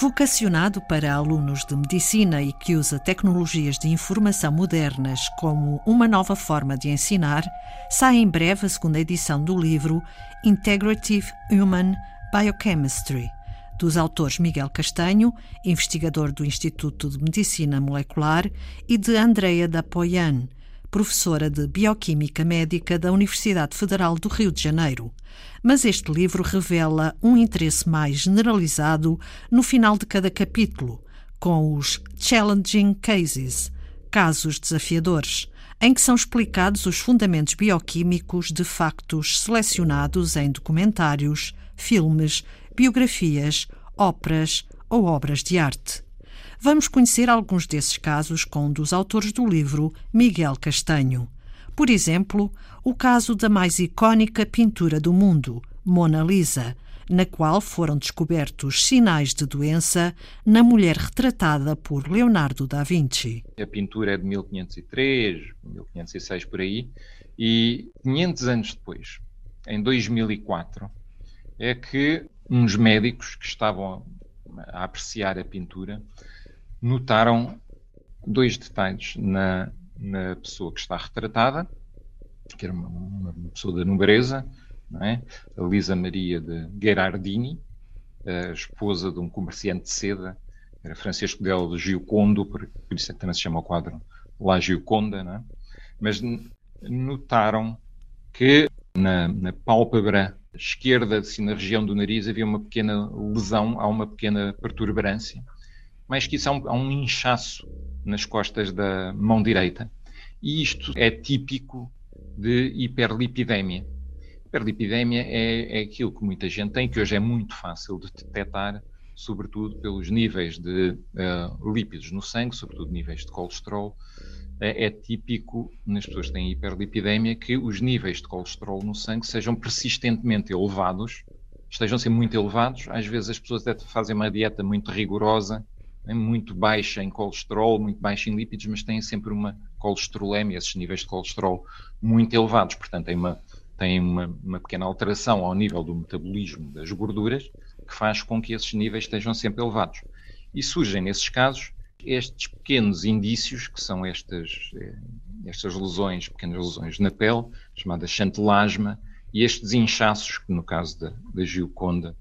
Vocacionado para alunos de medicina e que usa tecnologias de informação modernas como uma nova forma de ensinar, sai em breve a segunda edição do livro Integrative Human Biochemistry, dos autores Miguel Castanho, investigador do Instituto de Medicina Molecular, e de Andrea da Poyan, professora de Bioquímica Médica da Universidade Federal do Rio de Janeiro. Mas este livro revela um interesse mais generalizado no final de cada capítulo, com os Challenging Cases casos desafiadores em que são explicados os fundamentos bioquímicos de factos selecionados em documentários, filmes, biografias, óperas ou obras de arte. Vamos conhecer alguns desses casos com um dos autores do livro, Miguel Castanho. Por exemplo, o caso da mais icónica pintura do mundo, Mona Lisa, na qual foram descobertos sinais de doença na mulher retratada por Leonardo da Vinci. A pintura é de 1503, 1506 por aí, e 500 anos depois, em 2004, é que uns médicos que estavam a apreciar a pintura notaram dois detalhes na, na pessoa que está retratada, que era uma, uma pessoa da nobreza, é? a Lisa Maria de Gherardini, esposa de um comerciante de seda, era Francisco del Giocondo, por, por isso é que também se chama o quadro La Gioconda, é? mas notaram que na, na pálpebra esquerda, assim, na região do nariz, havia uma pequena lesão, há uma pequena perturberância mais que isso, há um, há um inchaço nas costas da mão direita. E isto é típico de hiperlipidemia. Hiperlipidemia é, é aquilo que muita gente tem, que hoje é muito fácil de detectar, sobretudo pelos níveis de uh, lípidos no sangue, sobretudo níveis de colesterol. É, é típico nas pessoas que têm hiperlipidemia que os níveis de colesterol no sangue sejam persistentemente elevados, estejam a ser muito elevados. Às vezes as pessoas até fazem uma dieta muito rigorosa é muito baixa em colesterol, muito baixa em lípidos, mas têm sempre uma colesterolemia, esses níveis de colesterol muito elevados. Portanto, tem uma, tem uma, uma pequena alteração ao nível do metabolismo das gorduras que faz com que esses níveis estejam sempre elevados. E surgem, nesses casos, estes pequenos indícios, que são estas, eh, estas lesões, pequenas lesões na pele, chamadas chantelasma, e estes inchaços, que no caso da, da Gioconda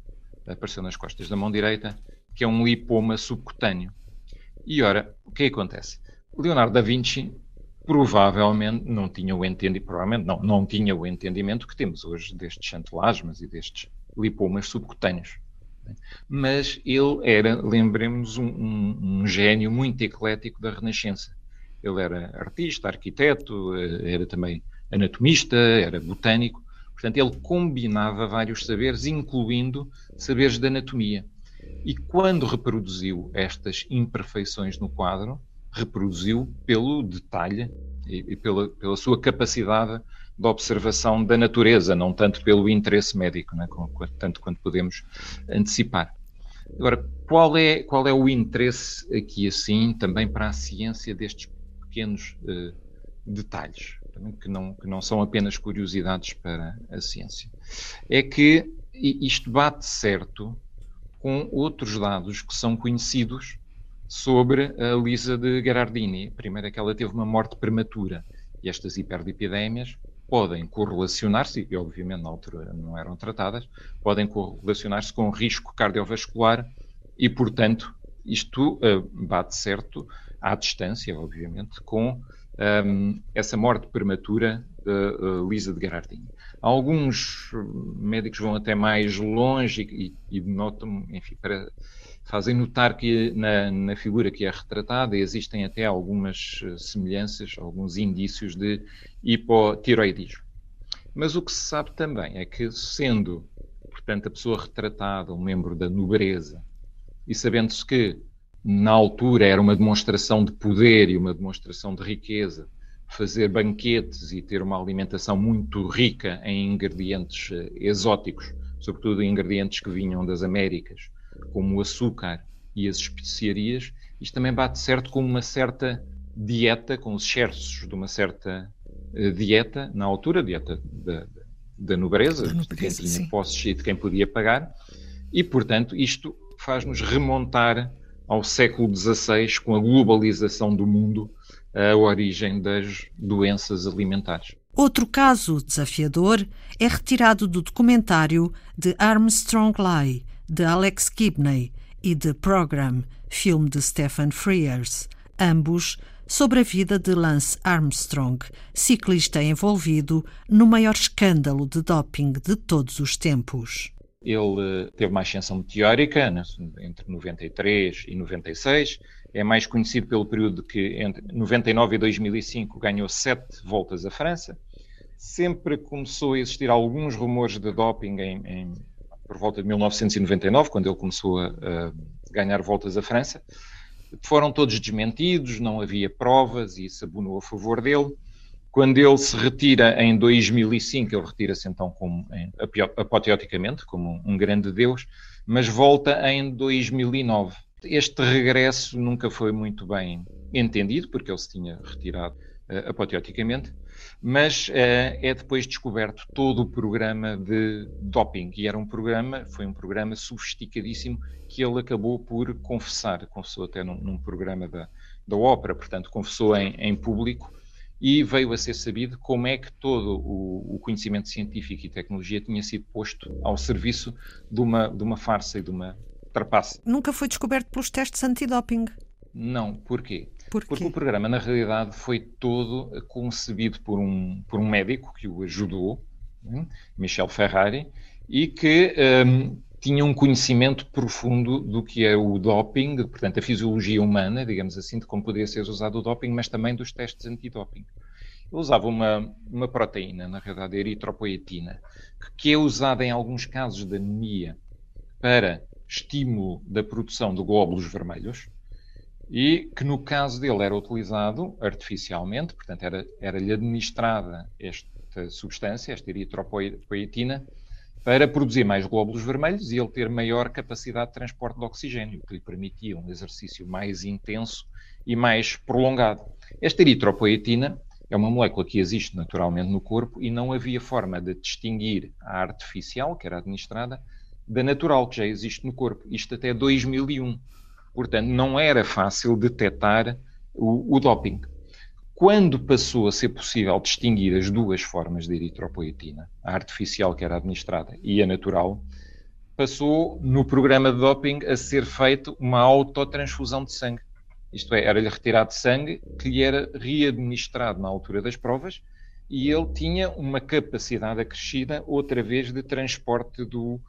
apareceu nas costas da mão direita, que é um lipoma subcutâneo. E ora, o que acontece? Leonardo da Vinci provavelmente não tinha o entendimento, provavelmente não, não tinha o entendimento que temos hoje destes chantelasmas e destes lipomas subcutâneos. Mas ele era, lembremos, um, um, um gênio muito eclético da Renascença. Ele era artista, arquiteto, eh, era também anatomista, era botânico. Portanto, ele combinava vários saberes, incluindo saberes de anatomia. E quando reproduziu estas imperfeições no quadro, reproduziu pelo detalhe e, pela, pela sua capacidade de observação da natureza, não tanto pelo interesse médico, né, tanto quanto podemos antecipar. Agora, qual é, qual é o interesse aqui, assim, também para a ciência destes pequenos uh, detalhes, que não, que não são apenas curiosidades para a ciência? É que isto bate certo com outros dados que são conhecidos sobre a Lisa de Gherardini. Primeiro é que ela teve uma morte prematura e estas hiperdipidémias podem correlacionar-se, e obviamente na altura não eram tratadas, podem correlacionar-se com risco cardiovascular e, portanto, isto uh, bate certo à distância, obviamente, com um, ehm, essa morte prematura uh, Lisa de Gherardini. Alguns médicos vão até mais longe e, e notam, enfim, para, fazem notar que na, na, figura que é retratada existem até algumas eh, semelhanças, alguns indícios de hipotiroidismo. Mas o que se sabe também é que, sendo, portanto, a pessoa retratada um membro da nobreza, e sabendo-se que na altura era uma demonstração de poder e uma demonstração de riqueza, fazer banquetes e ter uma alimentação muito rica em ingredientes eh, exóticos, sobretudo ingredientes que vinham das Américas, como o açúcar e as especiarias, isto também bate certo com uma certa dieta, com os exerços de uma certa uh, dieta, na altura, dieta da, da nobreza, da nobreza de quem tinha posses e de quem podia pagar, e, portanto, isto faz-nos remontar ao século XVI, com a globalização do mundo, a origem das doenças alimentares. Outro caso desafiador é retirado do documentário The Armstrong Lie, de Alex Gibney, e The Program, filme de Stephen Frears, ambos sobre a vida de Lance Armstrong, ciclista envolvido no maior escândalo de doping de todos os tempos. Ele eh, teve uma ascensão meteórica entre 93 e 96. É mais conhecido pelo período que entre 99 e 2005 ganhou sete voltas à França. Sempre começou a existir alguns rumores de doping em, em, por volta de 1999, quando ele começou a, a ganhar voltas à França. Foram todos desmentidos, não havia provas e isso abonou a favor dele. Quando ele se retira em 2005, ele retira-se então como, apoteoticamente, como um grande deus, mas volta em 2009. Este regresso nunca foi muito bem entendido, porque ele se tinha retirado uh, apoteoticamente, mas uh, é depois descoberto todo o programa de doping, e era um programa, foi um programa sofisticadíssimo que ele acabou por confessar, confessou até num, num programa da, da ópera, portanto confessou em, em público, e veio a ser sabido como é que todo o, o, conhecimento científico e tecnologia tinha sido posto ao serviço de uma, de uma farsa e de uma Nunca foi descoberto pelos testes antidoping? Não, porquê? Por Porque o programa, na realidade, foi todo concebido por um, por um médico que o ajudou, hein, Michel Ferrari, e que um, tinha um conhecimento profundo do que é o doping, portanto, a fisiologia humana, digamos assim, de como poderia ser usado o doping, mas também dos testes antidoping. Ele usava uma, uma proteína, na realidade, a eritropoetina, que é usada em alguns casos de anemia para estímulo da produção de glóbulos vermelhos e que, no caso dele, era utilizado artificialmente, portanto, era-lhe era administrada esta substância, esta eritropoetina, para produzir mais glóbulos vermelhos e ele ter maior capacidade de transporte de oxigênio, que lhe permitia um exercício mais intenso e mais prolongado. Esta eritropoetina é uma molécula que existe naturalmente no corpo e não havia forma de distinguir a artificial, que era administrada, da natural, que já existe no corpo. Isto até 2001. Portanto, não era fácil detectar o, o doping. Quando passou a ser possível distinguir as duas formas de eritropoetina, a artificial que era administrada e a natural, passou no programa de doping a ser feito uma autotransfusão de sangue. Isto é, era-lhe retirado sangue que lhe era readministrado na altura das provas e ele tinha uma capacidade acrescida outra vez de transporte do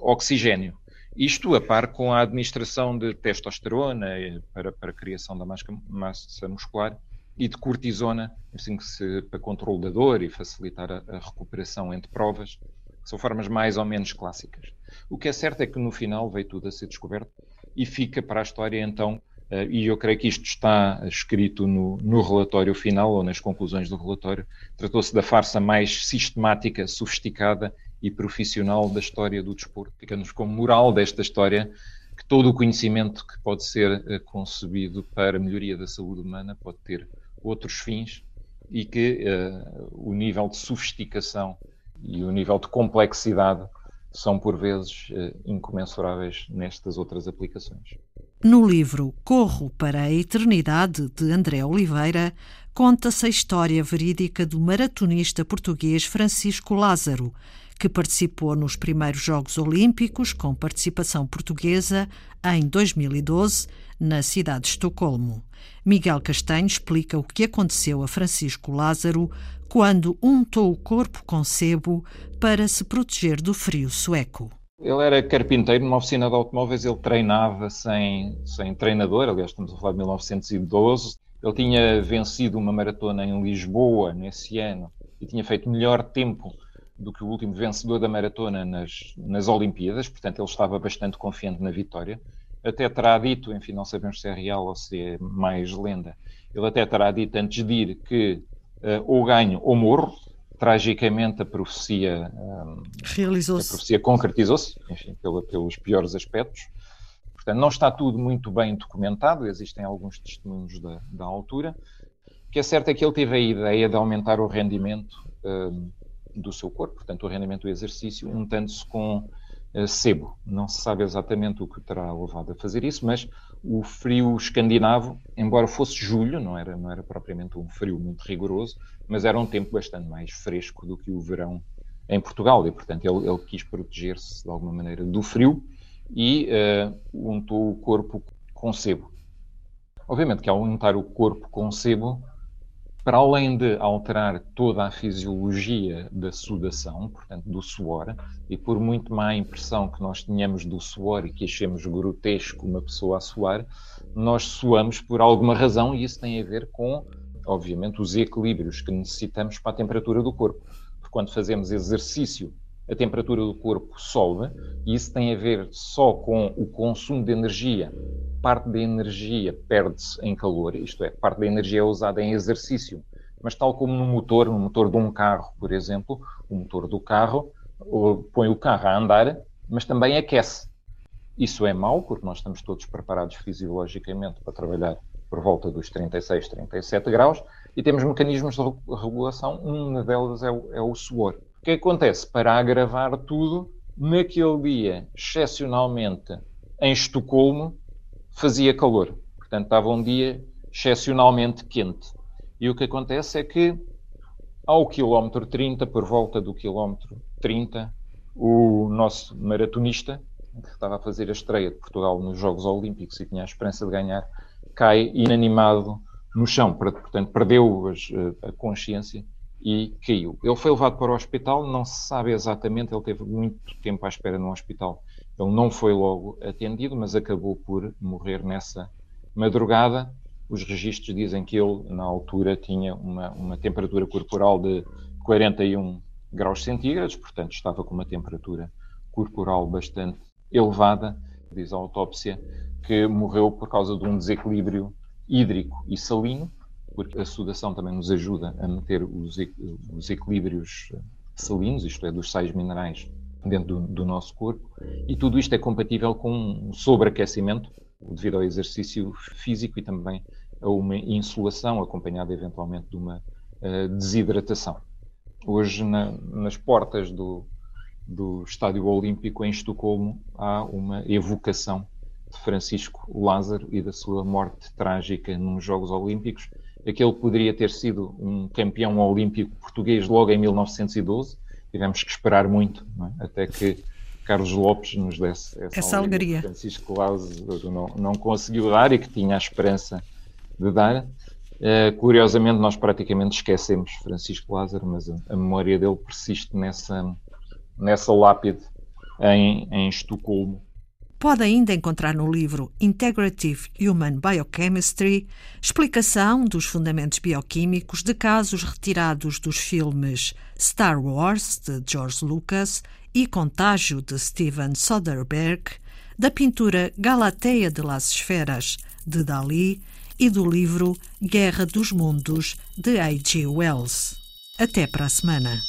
oxigênio. Isto a par com a administração de testosterona eh, para, para a criação da massa muscular e de cortisona, assim que se, para controle da dor e facilitar a, a, recuperação entre provas, que são formas mais ou menos clássicas. O que é certo é que no final veio tudo a ser descoberto e fica para a história então, uh, e eu creio que isto está escrito no, no relatório final ou nas conclusões do relatório, tratou-se da farsa mais sistemática, sofisticada e profissional da história do desporto. Fica-nos como moral desta história que todo o conhecimento que pode ser uh, concebido para a melhoria da saúde humana pode ter outros fins e que uh, o nível de sofisticação e o nível de complexidade são por vezes uh, incomensuráveis nestas outras aplicações. No livro Corro para a Eternidade, de André Oliveira, conta-se a história verídica do maratonista português Francisco Lázaro, que participou nos primeiros Jogos Olímpicos com participação portuguesa em 2012 na cidade de Estocolmo. Miguel Castanho explica o que aconteceu a Francisco Lázaro quando untou o corpo com sebo para se proteger do frio sueco. Ele era carpinteiro numa oficina de automóveis, ele treinava sem, sem treinador, aliás, estamos a falar de 1912. Ele tinha vencido uma maratona em Lisboa nesse ano e tinha feito melhor tempo do que o último vencedor da maratona nas, nas Olimpíadas, portanto ele estava bastante confiante na vitória. Até terá dito, enfim, não sabemos se é real ou se é mais lenda, ele até terá dito antes de ir que uh, ou ganho ou morro. Tragicamente a profecia um, realizou-se. A profecia concretizou-se, enfim, pela, pelos piores aspectos. Portanto, não está tudo muito bem documentado, existem alguns testemunhos da, da altura. O que é certo é que ele teve a ideia de aumentar o rendimento um, do seu corpo, portanto, o rendimento do exercício, untando-se com sebo. Não se sabe exatamente o que terá levado a fazer isso, mas o frio escandinavo, embora fosse julho, não era, não era propriamente um frio muito rigoroso, mas era um tempo bastante mais fresco do que o verão em Portugal e, portanto, ele, ele quis proteger-se de alguma maneira do frio e uh, untou o corpo com sebo. Obviamente que ao untar o corpo com sebo, para além de alterar toda a fisiologia da sudação, portanto, do suor, e por muito má impressão que nós tenhamos do suor e que achemos grotesco uma pessoa a suar, nós suamos por alguma razão e isso tem a ver com, obviamente, os equilíbrios que necessitamos para a temperatura do corpo. Porque quando fazemos exercício, a temperatura do corpo sobe e isso tem a ver só com o consumo de energia parte da energia perde-se em calor, isto é, parte da energia é usada em exercício. Mas tal como no motor, no motor de um carro, por exemplo, o motor do carro põe o carro a andar, mas também aquece. Isso é mau, porque nós estamos todos preparados fisiologicamente para trabalhar por volta dos 36, 37 graus e temos mecanismos de regulação, uma delas é o, é o suor. Que acontece? Para agravar tudo, naquele dia, excepcionalmente, em Estocolmo, fazia calor. Portanto, estava um dia excepcionalmente quente. E o que acontece é que, ao quilómetro 30, por volta do quilómetro 30, o nosso maratonista, que estava a fazer a estreia de Portugal nos Jogos Olímpicos e tinha a esperança de ganhar, cai inanimado no chão. Portanto, perdeu a consciência e caiu. Ele foi levado para o hospital, não se sabe exatamente, ele teve muito tempo à espera no hospital ele não foi logo atendido, mas acabou por morrer nessa madrugada. Os registros dizem que ele, na altura, tinha uma, uma temperatura corporal de 41 graus centígrados, portanto, estava com uma temperatura corporal bastante elevada. Diz a autópsia que morreu por causa de um desequilíbrio hídrico e salino, porque a sudação também nos ajuda a manter os, os equilíbrios salinos, isto é, dos sais minerais dentro do, do, nosso corpo, e tudo isto é compatível com um sobreaquecimento devido ao exercício físico e também a uma insolação acompanhada eventualmente de uma uh, desidratação. Hoje, na, nas portas do, do Estádio Olímpico em Estocolmo, há uma evocação de Francisco Lázaro e da sua morte trágica nos Jogos Olímpicos. Aquele poderia ter sido um campeão olímpico português logo em 1912, tivemos que esperar muito, é? até que Carlos Lopes nos desse essa, essa alegria. Francisco Lázaro não, não conseguiu dar e que tinha a esperança de dar. Uh, curiosamente, nós praticamente esquecemos Francisco Lázaro, mas a, a, memória dele persiste nessa, nessa lápide em, em Estocolmo, Pode ainda encontrar no livro Integrative Human Biochemistry explicação dos fundamentos bioquímicos de casos retirados dos filmes Star Wars, de George Lucas, e Contágio, de Steven Soderbergh, da pintura Galateia de las Esferas, de Dali, e do livro Guerra dos Mundos, de A.G. Wells. Até para a semana.